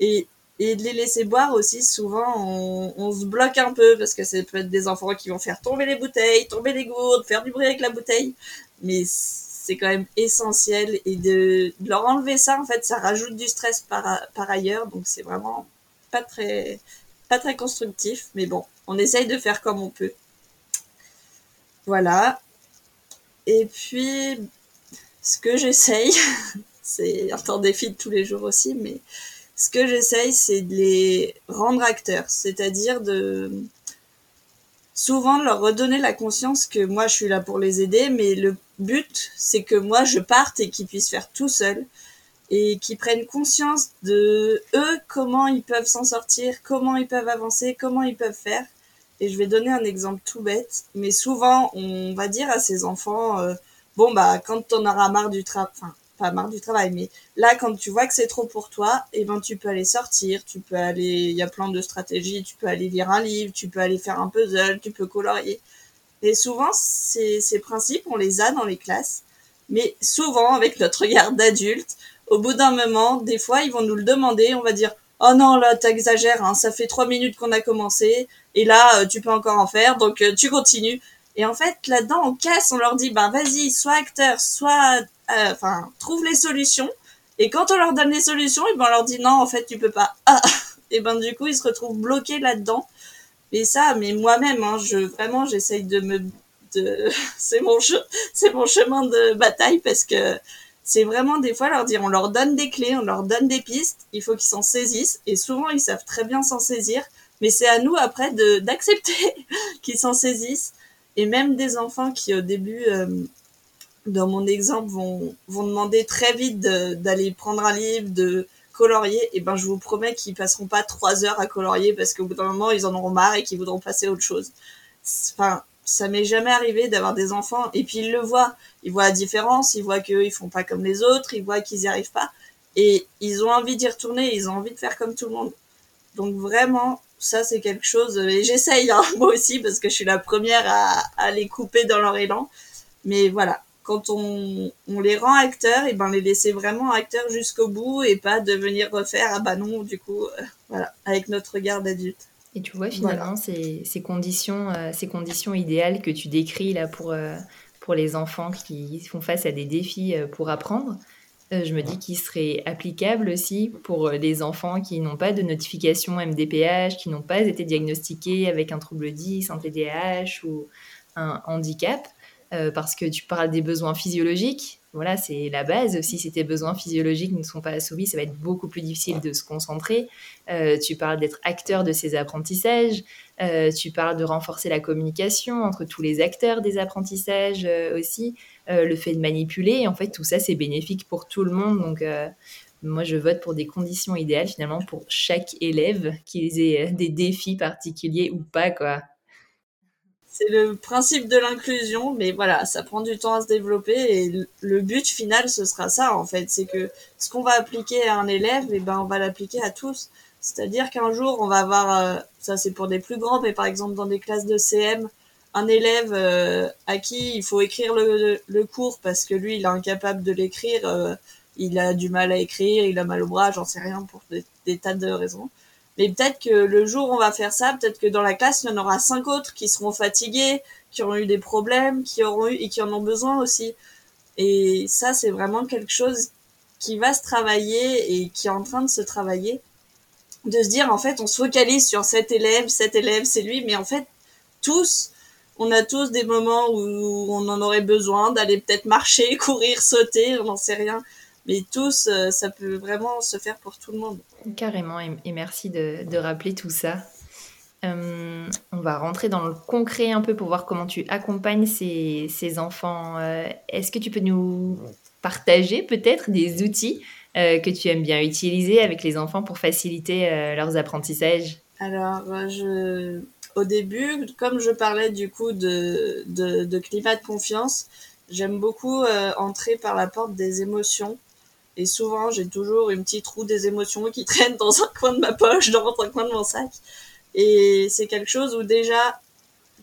Et et de les laisser boire aussi, souvent, on, on, se bloque un peu parce que ça peut être des enfants qui vont faire tomber les bouteilles, tomber les gourdes, faire du bruit avec la bouteille. Mais c'est quand même essentiel et de, leur enlever ça, en fait, ça rajoute du stress par, par ailleurs. Donc c'est vraiment pas très, pas très constructif. Mais bon, on essaye de faire comme on peut. Voilà. Et puis, ce que j'essaye, c'est un défi de tous les jours aussi, mais ce que j'essaye, c'est de les rendre acteurs, c'est-à-dire de souvent leur redonner la conscience que moi je suis là pour les aider, mais le but c'est que moi je parte et qu'ils puissent faire tout seuls et qu'ils prennent conscience de eux comment ils peuvent s'en sortir, comment ils peuvent avancer, comment ils peuvent faire. Et je vais donner un exemple tout bête, mais souvent on va dire à ces enfants euh, bon bah quand on aura marre du travail, enfin pas marre du travail, mais là, quand tu vois que c'est trop pour toi, et eh ben, tu peux aller sortir, tu peux aller, il y a plein de stratégies, tu peux aller lire un livre, tu peux aller faire un puzzle, tu peux colorier. Et souvent, ces, ces principes, on les a dans les classes, mais souvent, avec notre regard d'adulte, au bout d'un moment, des fois, ils vont nous le demander, on va dire, oh non, là, t'exagères, hein, ça fait trois minutes qu'on a commencé, et là, euh, tu peux encore en faire, donc euh, tu continues. Et en fait, là-dedans, on casse, on leur dit, ben vas-y, sois acteur, sois enfin, trouve les solutions. Et quand on leur donne les solutions, et ben on leur dit non, en fait, tu peux pas. Ah et ben du coup, ils se retrouvent bloqués là-dedans. Et ça, mais moi-même, hein, je vraiment, j'essaye de me, de, c'est mon c'est mon chemin de bataille parce que c'est vraiment des fois leur dire, on leur donne des clés, on leur donne des pistes, il faut qu'ils s'en saisissent. Et souvent, ils savent très bien s'en saisir, mais c'est à nous après de d'accepter qu'ils s'en saisissent. Et même des enfants qui au début euh, dans mon exemple, vont, vont demander très vite d'aller prendre un livre, de colorier, et ben je vous promets qu'ils passeront pas trois heures à colorier parce qu'au bout d'un moment ils en auront marre et qu'ils voudront passer à autre chose. Enfin, ça m'est jamais arrivé d'avoir des enfants. Et puis ils le voient, ils voient la différence, ils voient qu'ils font pas comme les autres, ils voient qu'ils y arrivent pas. Et ils ont envie d'y retourner, ils ont envie de faire comme tout le monde. Donc vraiment, ça c'est quelque chose. Et j'essaye hein, moi aussi parce que je suis la première à, à les couper dans leur élan. Mais voilà, quand on, on, les rend acteurs, et ben les laisser vraiment acteurs jusqu'au bout et pas de venir refaire ah bah non du coup euh, voilà avec notre regard d'adulte. Et tu vois finalement ces, ces, conditions euh, ces conditions idéales que tu décris là pour euh, pour les enfants qui font face à des défis pour apprendre. je me dis qu'il serait applicable aussi pour les enfants qui n'ont pas de notification MDPH, qui n'ont pas été diagnostiqués avec un trouble 10, un TDAH ou un handicap, parce que tu parles des besoins physiologiques, voilà, c'est la base. Si tes besoins physiologiques ne sont pas assouvis, ça va être beaucoup plus difficile de se concentrer. Euh, tu parles d'être acteur de ces apprentissages. Euh, tu parles de renforcer la communication entre tous les acteurs des apprentissages euh, aussi. le fait de manipuler, en fait, tout ça, c'est bénéfique pour tout le monde. Donc, moi, je vote pour des conditions idéales finalement pour chaque élève, qu'ils aient des défis particuliers ou pas, quoi c'est le principe de l'inclusion, mais voilà, ça prend du temps à se développer et le but final, ce sera ça en fait, c'est que ce qu'on va appliquer à un élève, et eh ben on va l'appliquer à tous. C'est-à-dire qu'un jour, on va avoir, euh, ça c'est pour des plus grands, mais par exemple dans des classes de CM, un élève euh, à qui il faut écrire le, le, cours parce que lui, il est incapable de l'écrire, euh, il a du mal à écrire, il a mal au bras, j'en sais rien pour des tas de raisons. Mais peut-être que le jour où on va faire ça, peut-être que dans la classe, il y en aura cinq autres qui seront fatigués, qui auront eu des problèmes, qui auront eu et qui en ont besoin aussi. Et ça, c'est vraiment quelque chose qui va se travailler et qui est en train de se travailler. De se dire, en fait, on se focalise sur cet élève, cet élève, c'est lui, mais en fait, tous, on a tous des moments où on en aurait besoin d'aller peut-être marcher, courir, sauter, on n'en sait rien mais tous, euh, ça peut vraiment se faire pour tout le monde. Carrément, et, merci de, rappeler tout ça. Euh, on va rentrer dans le concret un peu pour voir comment tu accompagnes ces, enfants. Euh, est-ce que tu peux nous partager peut-être des outils que tu aimes bien utiliser avec les enfants pour faciliter leurs apprentissages? Alors, je... au début, comme je parlais du coup de, de climat de confiance, j'aime beaucoup entrer par la porte des émotions et souvent, j'ai toujours une petite roue des émotions qui traîne dans un coin de ma poche, dans un coin de mon sac. Et c'est quelque chose où déjà,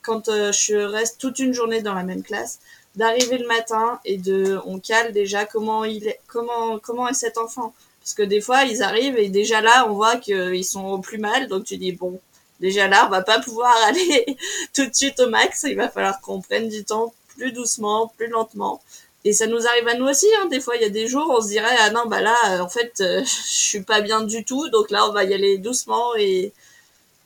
quand euh, je reste toute une journée dans la même classe, d'arriver le matin et de, on cale déjà comment il est, comment, comment est cet enfant. Parce que des fois, ils arrivent et déjà là, on voit qu'ils sont au plus mal. Donc tu dis, bon, déjà là, on va pas pouvoir aller tout de suite au max. Il va falloir qu'on prenne du temps plus doucement, plus lentement. Et ça nous arrive à nous aussi, hein. des fois il y a des jours on se dirait ah non bah là euh, en fait euh, je suis pas bien du tout donc là on va y aller doucement et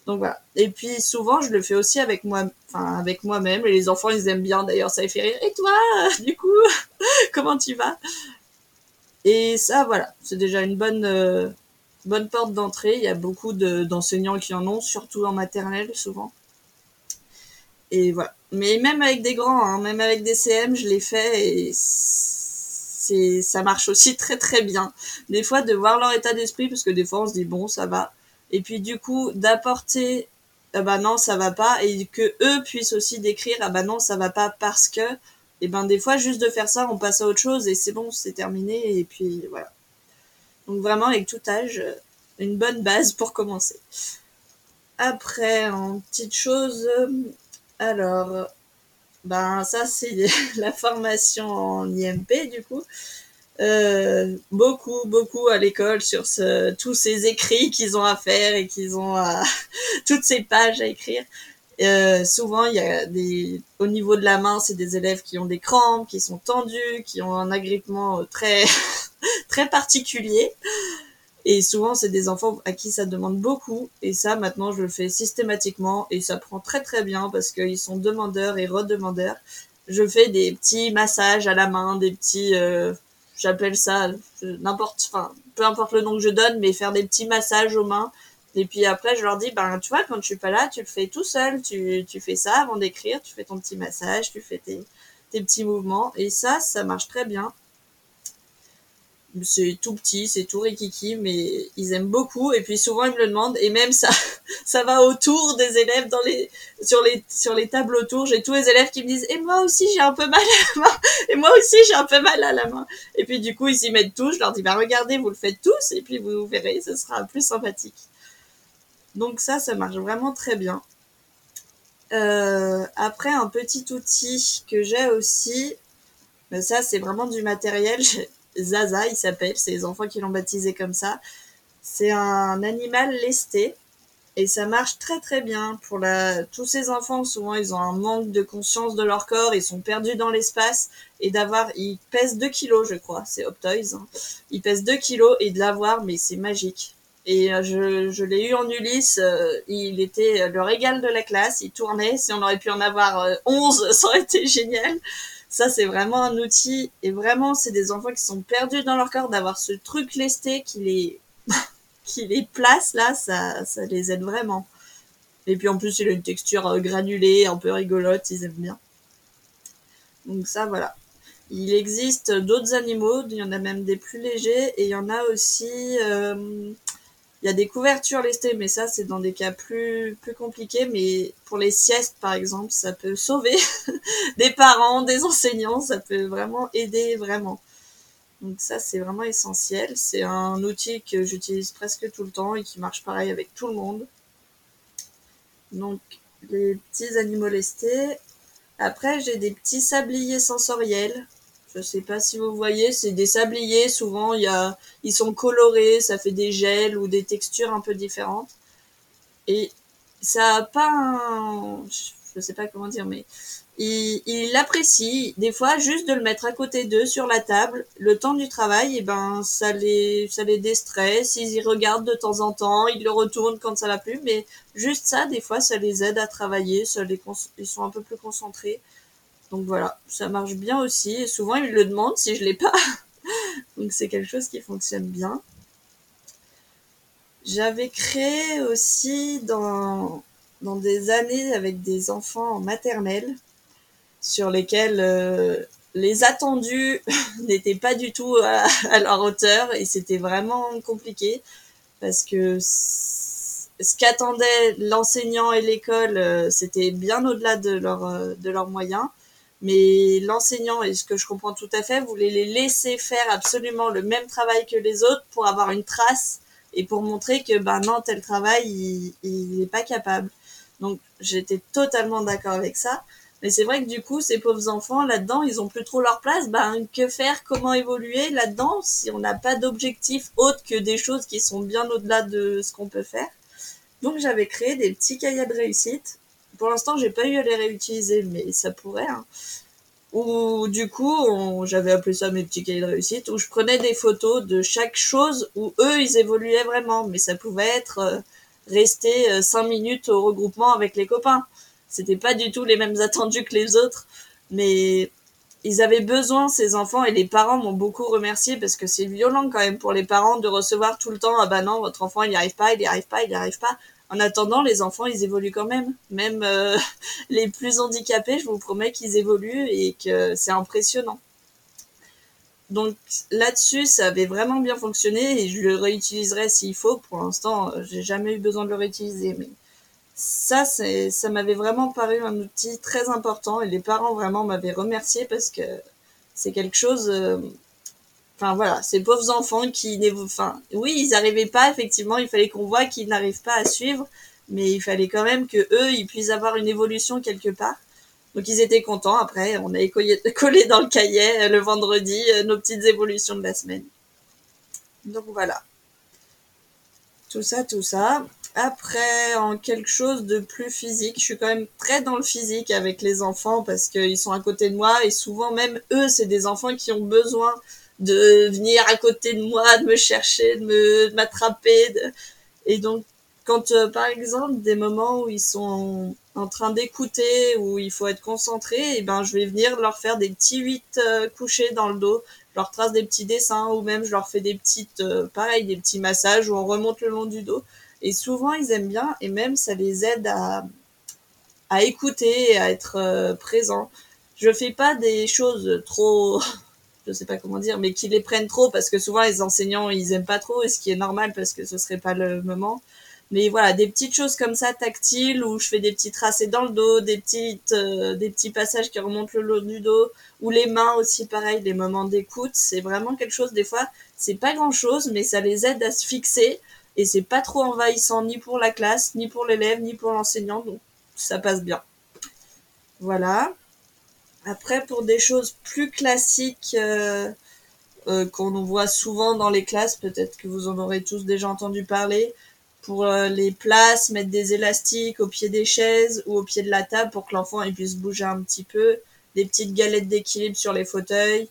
donc voilà. Et puis souvent je le fais aussi avec moi, enfin avec moi-même et les enfants ils aiment bien d'ailleurs ça les fait rire. Et toi du coup comment tu vas? Et ça voilà c'est déjà une bonne euh, bonne porte d'entrée. Il y a beaucoup d'enseignants qui en ont surtout en maternelle souvent. Et voilà mais même avec des grands, hein, même avec des CM, je l'ai fait et c'est, ça marche aussi très très bien. Des fois, de voir leur état d'esprit, parce que des fois, on se dit bon, ça va. Et puis du coup, d'apporter, ah bah non, ça va pas, et que eux puissent aussi décrire, ah bah non, ça va pas parce que, et ben des fois, juste de faire ça, on passe à autre chose et c'est bon, c'est terminé, et puis voilà. Donc vraiment, avec tout âge, une bonne base pour commencer. Après, en petite chose, alors, ben ça c'est la formation en IMP du coup. Euh, beaucoup, beaucoup à l'école sur tous ces écrits qu'ils ont à faire et qu'ils ont à, toutes ces pages à écrire. Euh, souvent, il y a des, au niveau de la main, c'est des élèves qui ont des crampes, qui sont tendus, qui ont un agrippement très, très particulier. Et souvent, c'est des enfants à qui ça demande beaucoup. Et ça, maintenant, je le fais systématiquement. Et ça prend très très bien parce qu'ils sont demandeurs et redemandeurs. Je fais des petits massages à la main, des petits... Euh, J'appelle ça n'importe... Enfin, peu importe le nom que je donne, mais faire des petits massages aux mains. Et puis après, je leur dis, ben, tu vois, quand je suis pas là, tu le fais tout seul. Tu, tu fais ça avant d'écrire. Tu fais ton petit massage, tu fais tes, tes petits mouvements. Et ça, ça marche très bien c'est tout petit, c'est tout rikiki, mais ils aiment beaucoup. Et puis souvent ils me le demandent. Et même ça, ça va autour des élèves sur les, tables autour. J'ai tous les élèves qui me disent, et moi aussi j'ai un peu mal à la main. Et moi aussi j'ai un peu mal à la main. Et puis du coup ils s'y mettent tous. Je leur dis, bah regardez, vous le faites tous. Et puis vous verrez, ce sera plus sympathique. Donc ça, ça marche vraiment très bien. Euh, après, un petit outil que j'ai aussi, mais ça c'est vraiment du matériel. Zaza, il s'appelle, c'est les enfants qui l'ont baptisé comme ça. C'est un animal lesté. Et ça marche très très bien pour la... tous ces enfants. Souvent, ils ont un manque de conscience de leur corps, ils sont perdus dans l'espace. Et d'avoir, ils pèsent 2 kilos, je crois, c'est Optoys. Hein. Ils pèsent 2 kilos et de l'avoir, mais c'est magique. Et euh, je, je l'ai eu en Ulysse, euh, il était le régal de la classe, il tournait. Si on aurait pu en avoir 11, euh, ça aurait été génial. Ça, c'est vraiment un outil. Et vraiment, c'est des enfants qui sont perdus dans leur corps, d'avoir ce truc lesté qui les qui les place là, ça, ça les aide vraiment. Et puis en plus, il a une texture euh, granulée, un peu rigolote, ils aiment bien. Donc ça, voilà. Il existe d'autres animaux, il y en a même des plus légers, et il y en a aussi... Euh, il y a des couvertures lestées, mais ça, c'est dans des cas plus, compliqués. Mais pour les siestes, par exemple, ça peut sauver des parents, des enseignants, ça peut vraiment aider, vraiment. Donc ça, c'est vraiment essentiel. C'est un outil que j'utilise presque tout le temps et qui marche pareil avec tout le monde. Donc les petits animaux lestés. Après, j'ai des petits sabliers sensoriels. Je sais pas si vous voyez, c'est des sabliers. Souvent, y a, ils sont colorés, ça fait des gels ou des textures un peu différentes. Et ça a pas un, je sais pas comment dire, mais il, il apprécie des fois juste de le mettre à côté d'eux sur la table le temps du travail et ben ça les ça les déstresse ils y regardent de temps en temps ils le retournent quand ça va plus mais juste ça des fois ça les aide à travailler ça les ils sont un peu plus concentrés donc voilà ça marche bien aussi. Et souvent ils le demandent si je l'ai pas. Donc c'est quelque chose qui fonctionne bien. J'avais créé aussi dans des années avec des enfants en maternelle sur lesquels euh, les attendus n'étaient pas du tout à, leur hauteur et c'était vraiment compliqué parce que ce qu'attendait l'enseignant et l'école, euh, c'était bien au-delà de, euh, de leurs moyens. Mais l'enseignant, et ce que je comprends tout à fait, voulait les laisser faire absolument le même travail que les autres pour avoir une trace et pour montrer que ben non, tel travail, il n'est pas capable. Donc j'étais totalement d'accord avec ça. Mais c'est vrai que du coup, ces pauvres enfants, là-dedans, ils ont plus trop leur place. Ben, que faire? Comment évoluer là-dedans si on n'a pas d'objectif autre que des choses qui sont bien au-delà de ce qu'on peut faire? Donc, j'avais créé des petits cahiers de réussite. Pour l'instant, j'ai pas eu à les réutiliser, mais ça pourrait. Hein. Ou du coup, j'avais appelé ça mes petits cahiers de réussite, où je prenais des photos de chaque chose où eux, ils évoluaient vraiment. Mais ça pouvait être euh, rester euh, cinq minutes au regroupement avec les copains c'était pas du tout les mêmes attendus que les autres, mais ils avaient besoin, ces enfants, et les parents m'ont beaucoup remercié parce que c'est violent quand même pour les parents de recevoir tout le temps, ah bah non, votre enfant, il n'y arrive pas, il n'y arrive pas, il n'y arrive pas. En attendant, les enfants, ils évoluent quand même. Même euh, les plus handicapés, je vous promets qu'ils évoluent et que c'est impressionnant. Donc là-dessus, ça avait vraiment bien fonctionné et je le réutiliserai s'il faut. Pour l'instant, j'ai jamais eu besoin de le réutiliser, mais ça, ça m'avait vraiment paru un outil très important et les parents vraiment m'avaient remercié parce que c'est quelque chose. Enfin voilà, ces pauvres enfants qui, enfin, oui, ils n'arrivaient pas effectivement. Il fallait qu'on voit qu'ils n'arrivent pas à suivre, mais il fallait quand même que eux, ils puissent avoir une évolution quelque part. Donc ils étaient contents. Après, on a collé dans le cahier euh, le vendredi euh, nos petites évolutions de la semaine. Donc voilà. Tout ça, tout ça. Après, en quelque chose de plus physique, je suis quand même très dans le physique avec les enfants parce qu'ils sont à côté de moi et souvent même eux, c'est des enfants qui ont besoin de venir à côté de moi, de me chercher, de me m'attraper. Et donc, quand euh, par exemple des moments où ils sont en, train d'écouter, où il faut être concentré, et eh ben je vais venir leur faire des petits huit euh, couchés dans le dos. Je leur trace des petits dessins ou même je leur fais des petites, euh, pareil, des petits massages où on remonte le long du dos. Et souvent, ils aiment bien et même ça les aide à, à écouter, à être euh, présents. Je fais pas des choses trop, je sais pas comment dire, mais qui les prennent trop parce que souvent les enseignants ils aiment pas trop et ce qui est normal parce que ce serait pas le moment. Mais voilà, des petites choses comme ça tactiles où je fais des petits tracés dans le dos, des petites, euh, des petits passages qui remontent le long du dos, ou les mains aussi pareil, des moments d'écoute. C'est vraiment quelque chose des fois, c'est pas grand chose, mais ça les aide à se fixer et c'est pas trop envahissant ni pour la classe, ni pour l'élève, ni pour l'enseignant, donc ça passe bien. Voilà. Après, pour des choses plus classiques euh, euh, qu'on voit souvent dans les classes, peut-être que vous en aurez tous déjà entendu parler, pour les places, mettre des élastiques au pied des chaises ou au pied de la table pour que l'enfant puisse bouger un petit peu, des petites galettes d'équilibre sur les fauteuils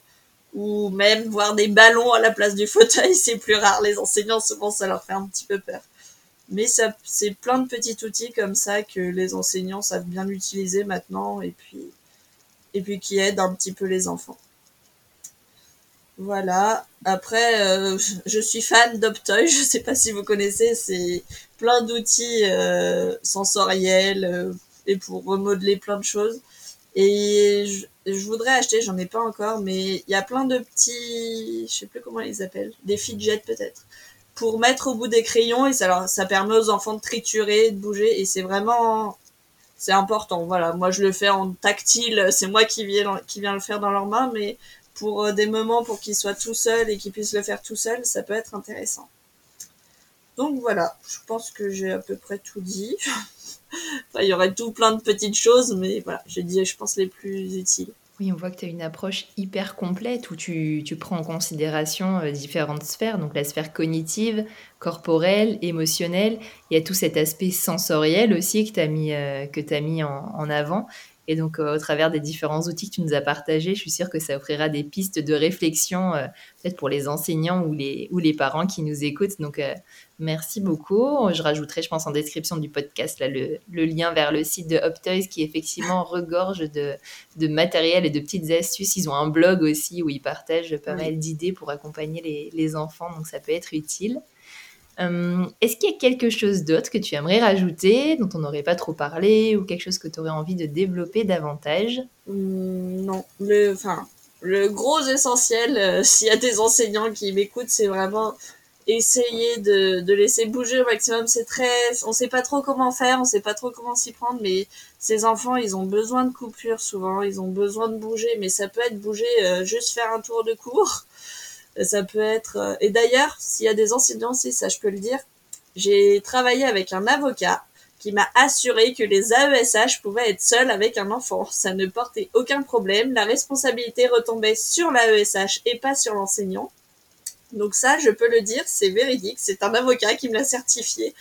ou même voir des ballons à la place du fauteuil, c'est plus rare. Les enseignants, souvent, ça leur fait un petit peu peur. Mais ça, c'est plein de petits outils comme ça que les enseignants savent bien utiliser maintenant et puis, et puis qui aident un petit peu les enfants. Voilà. Après, euh, je suis fan d'Optoy. Je sais pas si vous connaissez. C'est plein d'outils euh, sensoriels euh, et pour remodeler plein de choses. Et je, voudrais acheter, j'en ai pas encore, mais il y a plein de petits, je sais plus comment ils appellent, des fidgets peut-être, pour mettre au bout des crayons et ça, ça permet aux enfants de triturer, de bouger et c'est vraiment, c'est important. Voilà, moi je le fais en tactile, c'est moi qui viens, qui vient le faire dans leurs mains, mais pour euh, des moments pour qu'ils soient tout seuls et qu'ils puissent le faire tout seuls, ça peut être intéressant. Donc voilà, je pense que j'ai à peu près tout dit. il y aurait tout plein de petites choses, mais voilà, j'ai dit, je pense, les plus utiles. On voit que tu as une approche hyper complète où tu, prends en considération euh, différentes sphères, donc la sphère cognitive, corporelle, émotionnelle. Il y a tout cet aspect sensoriel aussi que tu as euh, mis en, avant. Et donc, euh, au travers des différents outils que tu nous as partagés, je suis sûre que ça offrira des pistes de réflexion, peut-être pour les enseignants ou les, ou les parents qui nous écoutent. Donc, Merci beaucoup. Je rajouterai, je pense, en description du podcast là, le, lien vers le site de Optoys qui effectivement regorge de, de, matériel et de petites astuces. Ils ont un blog aussi où ils partagent pas mal d'idées pour accompagner les, les, enfants, donc ça peut être utile. Hum, est-ce qu'il y a quelque chose d'autre que tu aimerais rajouter, dont on n'aurait pas trop parlé, ou quelque chose que tu aurais envie de développer davantage? Hum, Non, le, le gros essentiel, euh, s'il y a des enseignants qui m'écoutent, c'est vraiment essayer de, de laisser bouger au maximum. C'est très, on sait pas trop comment faire, on sait pas trop comment s'y prendre, mais ces enfants, ils ont besoin de coupure souvent, ils ont besoin de bouger, mais ça peut être bouger, euh, juste faire un tour de cours. Ça peut être, euh, et d'ailleurs, s'il y a des enseignants aussi, ça je peux le dire, j'ai travaillé avec un avocat qui m'a assuré que les AESH pouvaient être seuls avec un enfant. Ça ne portait aucun problème. La responsabilité retombait sur l'AESH et pas sur l'enseignant. Donc ça, je peux le dire, c'est véridique. C'est un avocat qui me l'a certifié.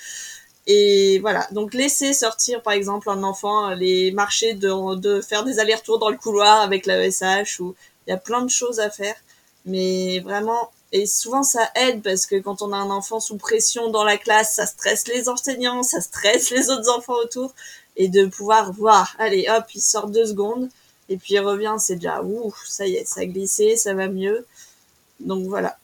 Et voilà, donc laisser sortir par exemple un enfant, les marchés de, de faire des allers-retours dans le couloir avec la ESH, où il y a plein de choses à faire. Mais vraiment, et souvent ça aide parce que quand on a un enfant sous pression dans la classe, ça stresse les enseignants, ça stresse les autres enfants autour. Et de pouvoir voir, allez hop, il sort deux secondes, et puis il revient, c'est déjà, ouh, ça y est, ça a glissé, ça va mieux. Donc voilà,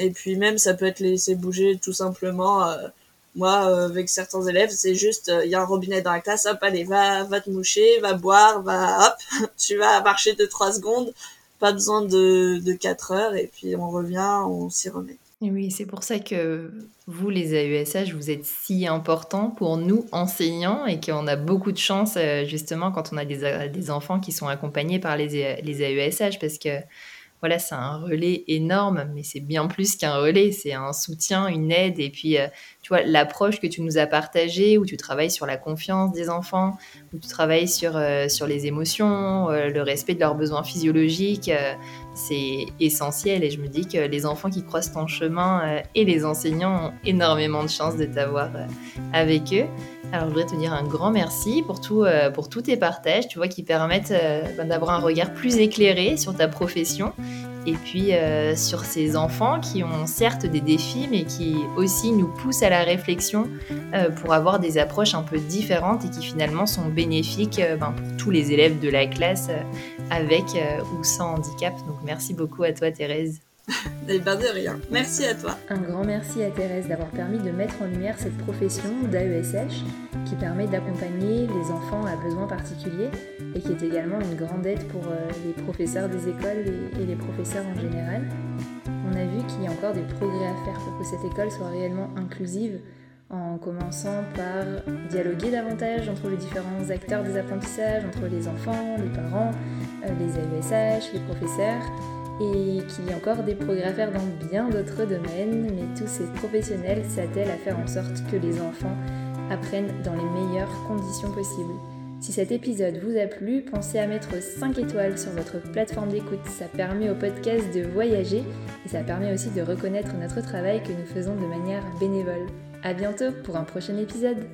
et puis même, ça peut être laissé bouger tout simplement. Euh, moi, euh, avec certains élèves, c'est juste, il euh, y a un robinet dans la classe, hop, allez, va, va te moucher, va boire, va, hop, tu vas marcher de 3 secondes, pas besoin de, de 4 heures, et puis on revient, on s'y remet. Et oui, c'est pour ça que vous, les AESH, vous êtes si importants pour nous, enseignants, et qu'on a beaucoup de chance, justement, quand on a des, des enfants qui sont accompagnés par les, les AESH, parce que voilà, c'est un relais énorme, mais c'est bien plus qu'un relais, c'est un soutien, une aide, et puis, euh, l'approche que tu nous as partagée, où tu travailles sur la confiance des enfants, où tu travailles sur, euh, sur les émotions, euh, le respect de leurs besoins physiologiques, c'est essentiel, et je me dis que les enfants qui croisent ton chemin et les enseignants ont énormément de chance de t'avoir avec eux. Alors, je voudrais te dire un grand merci pour, euh, pour tous tes partages, tu vois, qui permettent euh, ben, d'avoir un regard plus éclairé sur ta profession et puis euh, sur ces enfants qui ont certes des défis, mais qui aussi nous poussent à la réflexion pour avoir des approches un peu différentes et qui finalement sont bénéfiques ben, pour tous les élèves de la classe avec ou sans handicap. Donc, merci beaucoup à toi, Thérèse. Eh ben de rien. Merci à toi. Un grand merci à Thérèse d'avoir permis de mettre en lumière cette profession d'AESH qui permet d'accompagner les enfants à besoins particuliers et qui est également une grande aide pour euh, les professeurs des écoles et les professeurs en général. On a vu qu'il y a encore des progrès à faire pour que cette école soit réellement inclusive en commençant par dialoguer davantage entre les différents acteurs des apprentissages, entre les enfants, les parents, euh, les AESH, les professeurs, et qu'il y a encore des progrès à faire dans bien d'autres domaines, mais tous ces professionnels s'attellent à faire en sorte que les enfants apprennent dans les meilleures conditions possibles. Si cet épisode vous a plu, pensez à mettre 5 étoiles sur votre plateforme d'écoute. Ça permet au podcast de voyager et ça permet aussi de reconnaître notre travail que nous faisons de manière bénévole. À bientôt pour un prochain épisode.